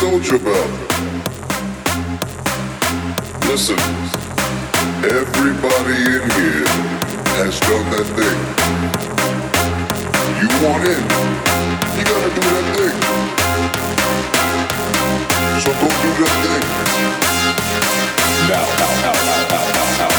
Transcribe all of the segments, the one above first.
Dolce Valley. Listen, everybody in here has done that thing. You want in, you gotta do that thing. So go do that thing. Now, now, now, now, now, now, now.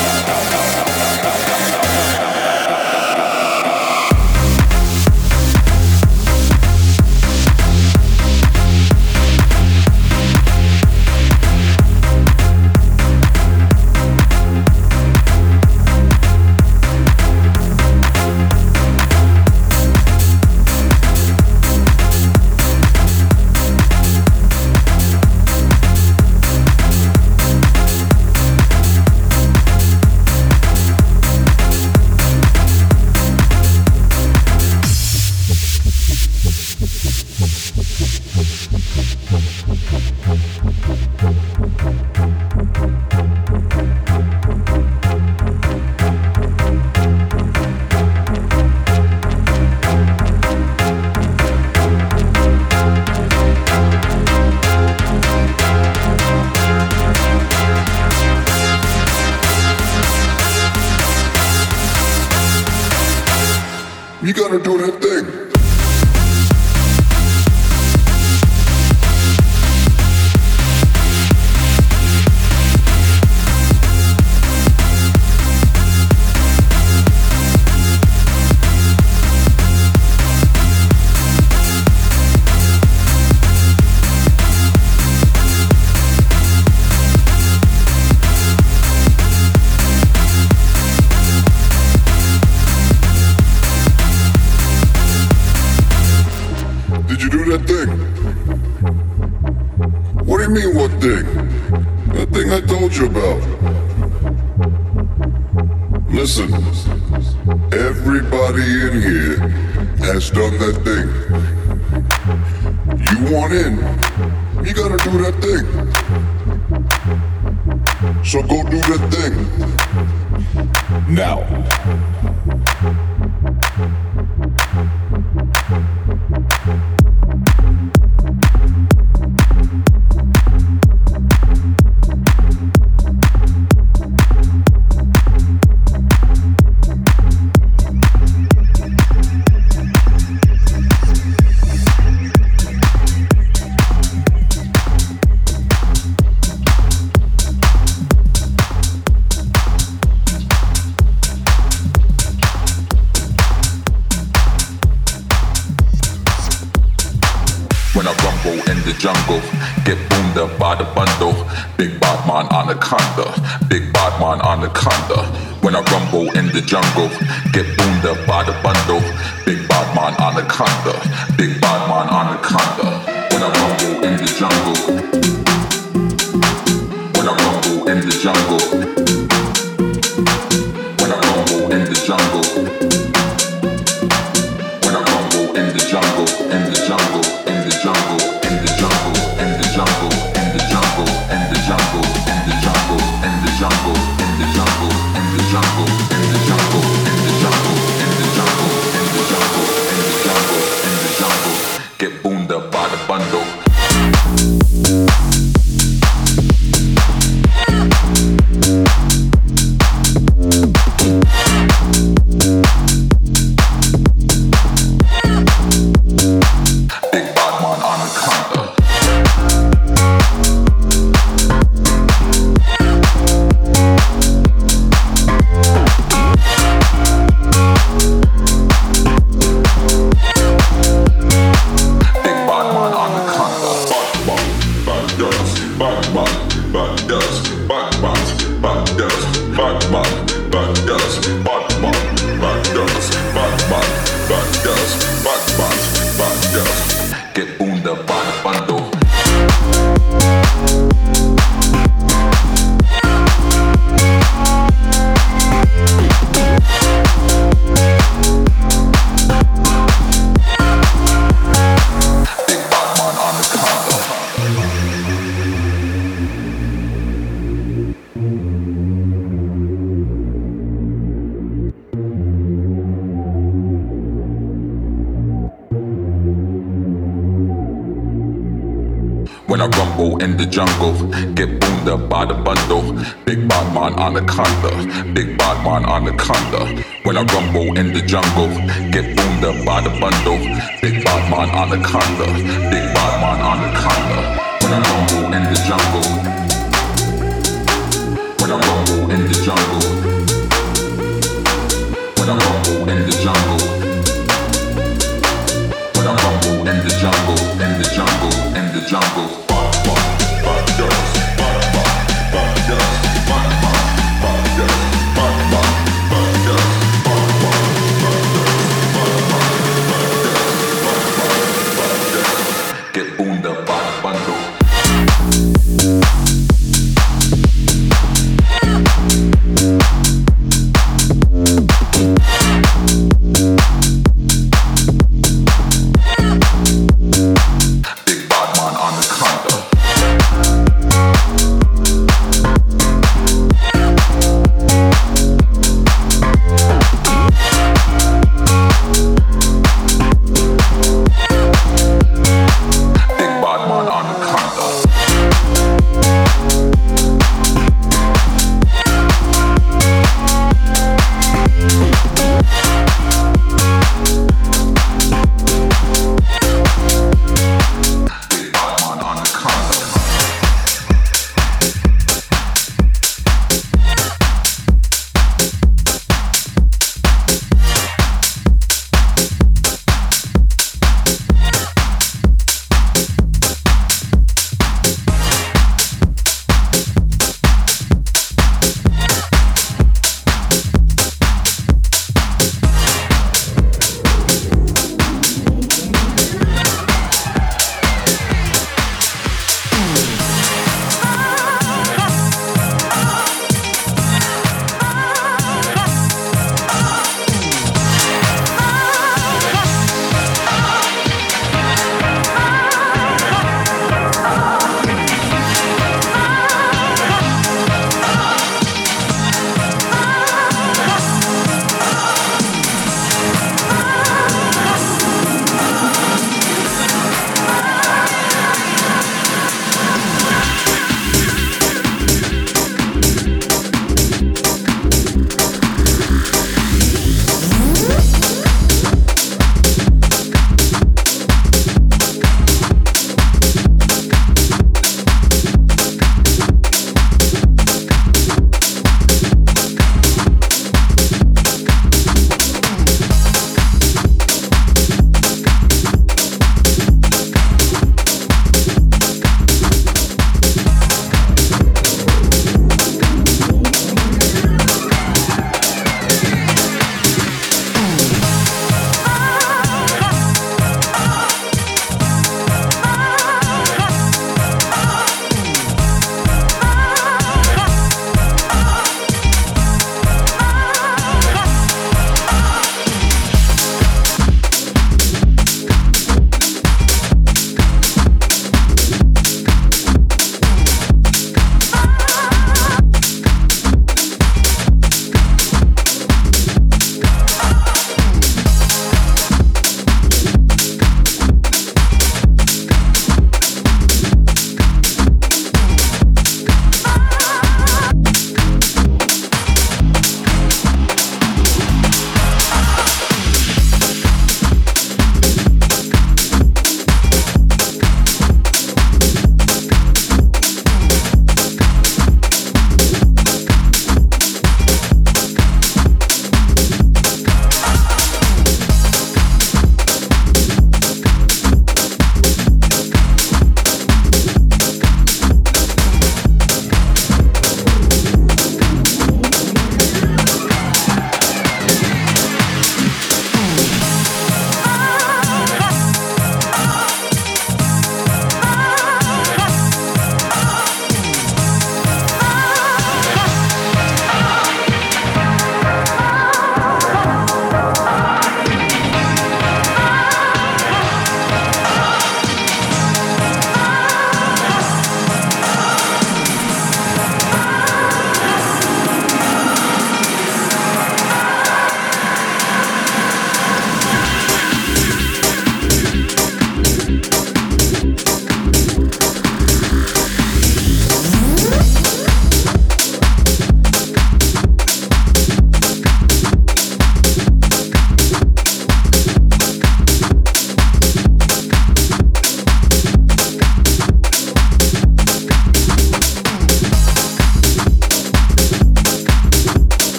anaconda. When I rumble in the jungle, get boomed up by the bundle. Big bad man, anaconda, big bad man, anaconda. When I rumble in the jungle.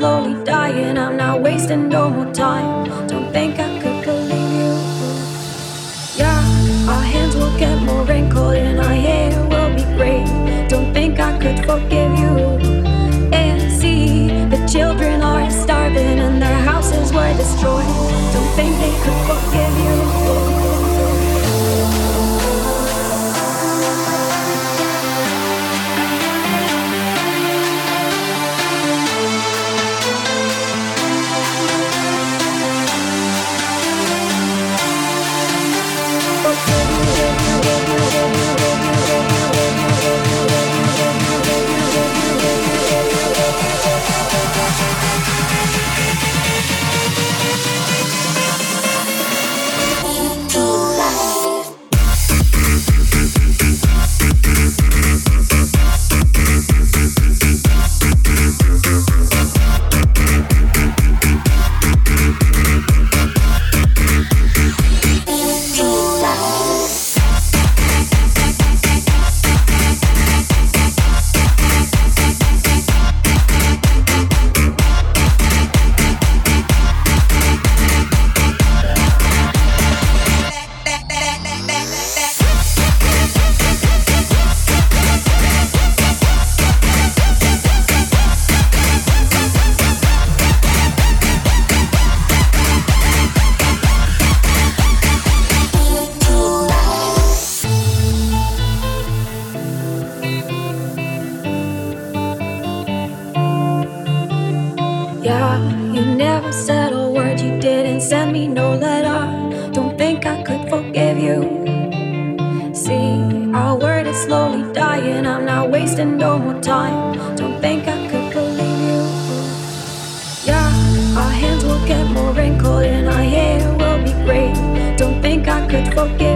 slowly dying. I'm not wasting no more time. Don't think I could believe you. Yeah, our hands will get more wrinkled and our hair will be gray. Don't think I could forget. porque